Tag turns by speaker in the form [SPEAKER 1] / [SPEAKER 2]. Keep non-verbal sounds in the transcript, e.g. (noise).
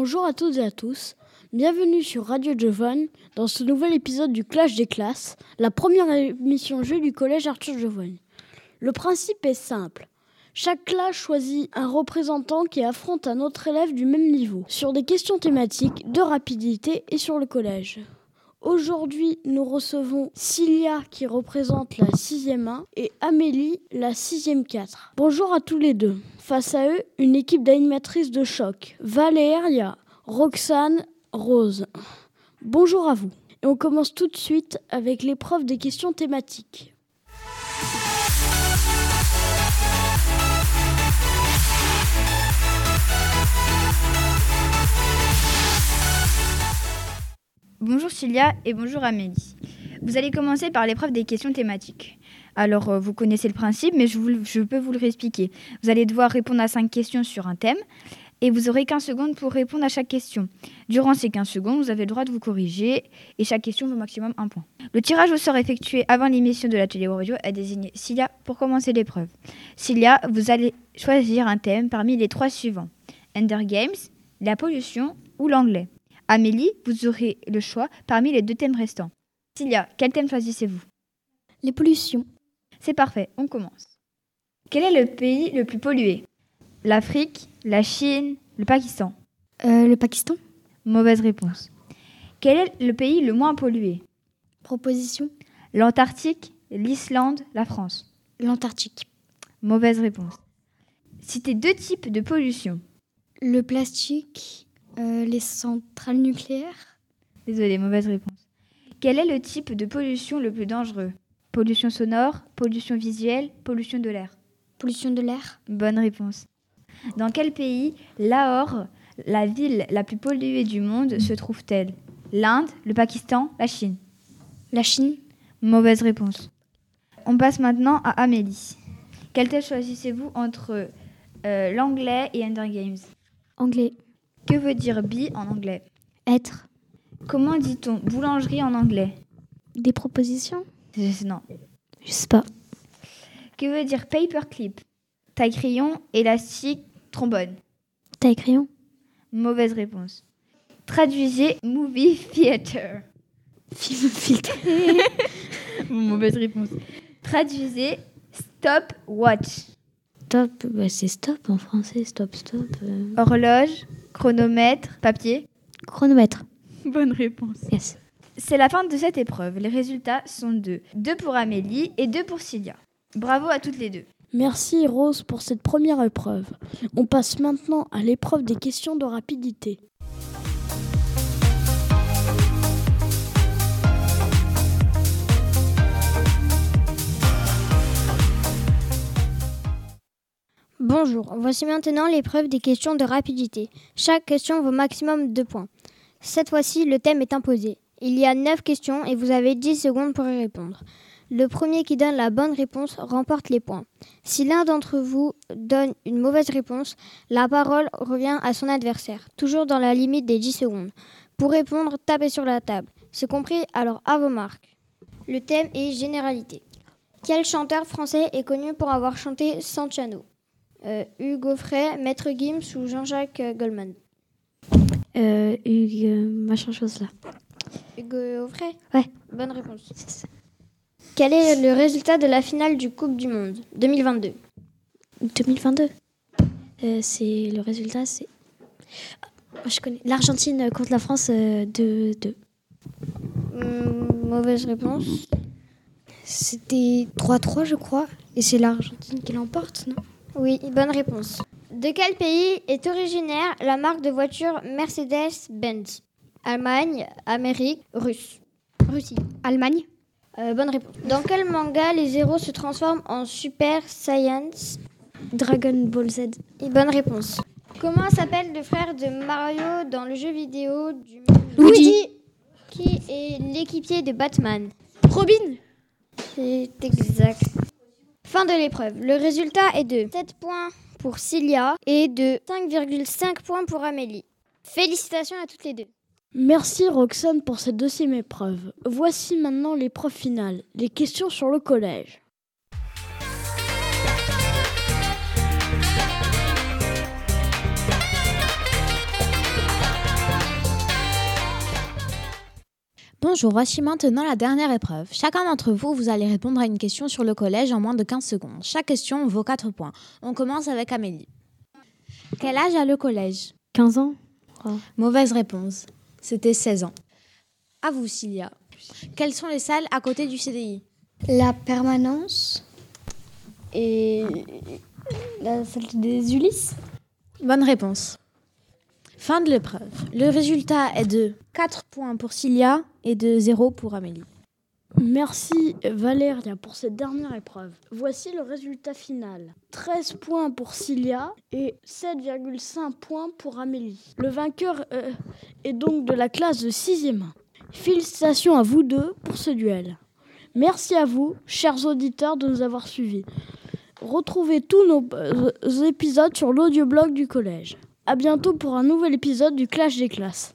[SPEAKER 1] Bonjour à toutes et à tous. Bienvenue sur Radio Jovan dans ce nouvel épisode du Clash des classes, la première émission jeu du collège Arthur Jovan. Le principe est simple. Chaque classe choisit un représentant qui affronte un autre élève du même niveau sur des questions thématiques, de rapidité et sur le collège. Aujourd'hui, nous recevons Cilia qui représente la 6e 1 et Amélie la 6e 4. Bonjour à tous les deux. Face à eux, une équipe d'animatrices de choc. Valéria, Roxane, Rose. Bonjour à vous. Et on commence tout de suite avec l'épreuve des questions thématiques.
[SPEAKER 2] Bonjour Cilia et bonjour Amélie. Vous allez commencer par l'épreuve des questions thématiques. Alors, euh, vous connaissez le principe, mais je, peux vous le réexpliquer. Vous allez devoir répondre à cinq questions sur un thème et vous aurez 15 secondes pour répondre à chaque question. Durant ces 15 secondes, vous avez le droit de vous corriger et chaque question vaut maximum un point. Le tirage au sort effectué avant l'émission de l'atelier audio a désigné Cilia pour commencer l'épreuve. Cilia, vous allez choisir un thème parmi les trois suivants Ender Games, la pollution ou l'anglais? Amélie, vous aurez le choix parmi les deux thèmes restants. Cilia, quel thème choisissez-vous?
[SPEAKER 3] Les pollutions.
[SPEAKER 2] C'est parfait, on commence. Quel est le pays le plus pollué? L'Afrique, la Chine, le Pakistan?
[SPEAKER 3] Euh, le Pakistan.
[SPEAKER 2] Mauvaise réponse. Quel est le pays le moins pollué?
[SPEAKER 3] Proposition.
[SPEAKER 2] L'Antarctique, l'Islande, la France
[SPEAKER 3] L'Antarctique.
[SPEAKER 2] Mauvaise réponse. Citez deux types de pollution.
[SPEAKER 3] Le plastique. Euh, les centrales nucléaires.
[SPEAKER 2] Désolé, mauvaise réponse. Quel est le type de pollution le plus dangereux? Pollution sonore, pollution visuelle, pollution de l'air?
[SPEAKER 3] Pollution de l'air.
[SPEAKER 2] Bonne réponse. Dans quel pays Lahore, la ville la plus polluée du monde, se trouve-t-elle? L'Inde, le Pakistan, la Chine?
[SPEAKER 3] La Chine.
[SPEAKER 2] Mauvaise réponse. On passe maintenant à Amélie. Quel thème choisissez-vous entre euh, l'anglais et Ender Games?
[SPEAKER 3] Anglais.
[SPEAKER 2] Que veut dire be en anglais?
[SPEAKER 3] Être.
[SPEAKER 2] Comment dit-on boulangerie en anglais?
[SPEAKER 3] Des propositions?
[SPEAKER 2] Je- Non.
[SPEAKER 3] Je sais pas.
[SPEAKER 2] Que veut dire paperclip? Taille crayon, élastique, trombone
[SPEAKER 3] Taille crayon?
[SPEAKER 2] Mauvaise réponse. Traduisez movie theater.
[SPEAKER 3] Film filtré. (laughs)
[SPEAKER 2] Mauvaise réponse. Traduisez stop watch.
[SPEAKER 3] Stop. Bah, c'est stop en français. Stop, stop. euh.
[SPEAKER 2] Horloge, chronomètre, papier.
[SPEAKER 3] Chronomètre.
[SPEAKER 2] Bonne réponse.
[SPEAKER 3] Yes.
[SPEAKER 2] C'est la fin de cette épreuve. Les résultats sont deux. Deux pour Amélie et deux pour Cilia. Bravo à toutes les deux.
[SPEAKER 1] Merci Rose pour cette première épreuve. On passe maintenant à l'épreuve des questions de rapidité.
[SPEAKER 4] Bonjour, voici maintenant l'épreuve des questions de rapidité. Chaque question vaut maximum 2 points. Cette fois-ci, le thème est imposé. Il y a 9 questions et vous avez 10 secondes pour y répondre. Le premier qui donne la bonne réponse remporte les points. Si l'un d'entre vous donne une mauvaise réponse, la parole revient à son adversaire, toujours dans la limite des 10 secondes. Pour répondre, tapez sur la table. C'est compris Alors à vos marques. Le thème est généralité. Quel chanteur français est connu pour avoir chanté Santiano? Euh, Hugo Frey, Maître Gims ou Jean-Jacques euh, Goldman
[SPEAKER 3] Euh, Hugues, machin chose là.
[SPEAKER 4] Hugo Frey
[SPEAKER 3] Ouais.
[SPEAKER 4] Bonne réponse. Quel est le résultat de la finale du Coupe du Monde 2022
[SPEAKER 3] 2022. Euh, c'est le résultat, c'est. Ah, je connais. L'Argentine contre la France euh, 2-2.
[SPEAKER 4] Hum, Mauvaise réponse.
[SPEAKER 3] C'était 3-3, je crois. Et c'est l'Argentine qui l'emporte, non?
[SPEAKER 4] Oui, bonne réponse. De quel pays est originaire la marque de voiture Mercedes-Benz? Allemagne, Amérique, Russe. Russie.
[SPEAKER 3] Allemagne.
[SPEAKER 4] Euh, bonne réponse. Dans quel manga les héros se transforment en Super Science?
[SPEAKER 3] Dragon Ball Z.
[SPEAKER 4] Et bonne réponse. Comment s'appelle le frère de Mario dans le jeu vidéo du
[SPEAKER 3] Luigi.
[SPEAKER 4] Qui est l'équipier de Batman?
[SPEAKER 3] Robin.
[SPEAKER 4] C'est exact. Fin de l'épreuve. Le résultat est de 7 points pour Cilia et de 5,5 points pour Amélie. Félicitations à toutes les deux.
[SPEAKER 1] Merci Roxane pour cette deuxième épreuve. Voici maintenant l'épreuve finale, les questions sur le collège.
[SPEAKER 5] Bonjour, voici maintenant la dernière épreuve. Chacun d'entre vous, vous allez répondre à une question sur le collège en moins de 15 secondes. Chaque question vaut 4 points. On commence avec Amélie. Quel âge a le collège?
[SPEAKER 3] 15 ans
[SPEAKER 5] Mauvaise réponse. C'était 16 ans. À vous, Cilia. Quelles sont les salles à côté du CDI
[SPEAKER 4] La permanence et la salle des Ulysses.
[SPEAKER 5] Bonne réponse. Fin de l'épreuve. Le résultat est de 4 points pour Cilia et de 0 pour Amélie.
[SPEAKER 1] Merci Valéria pour cette dernière épreuve. Voici le résultat final. 13 points pour Cilia et 7,5 points pour Amélie. Le vainqueur euh, est donc de la classe de 6e. Félicitations à vous deux pour ce duel. Merci à vous, chers auditeurs, de nous avoir suivis. Retrouvez tous nos euh, épisodes sur l'audioblog du collège. À bientôt pour un nouvel épisode du Clash des classes.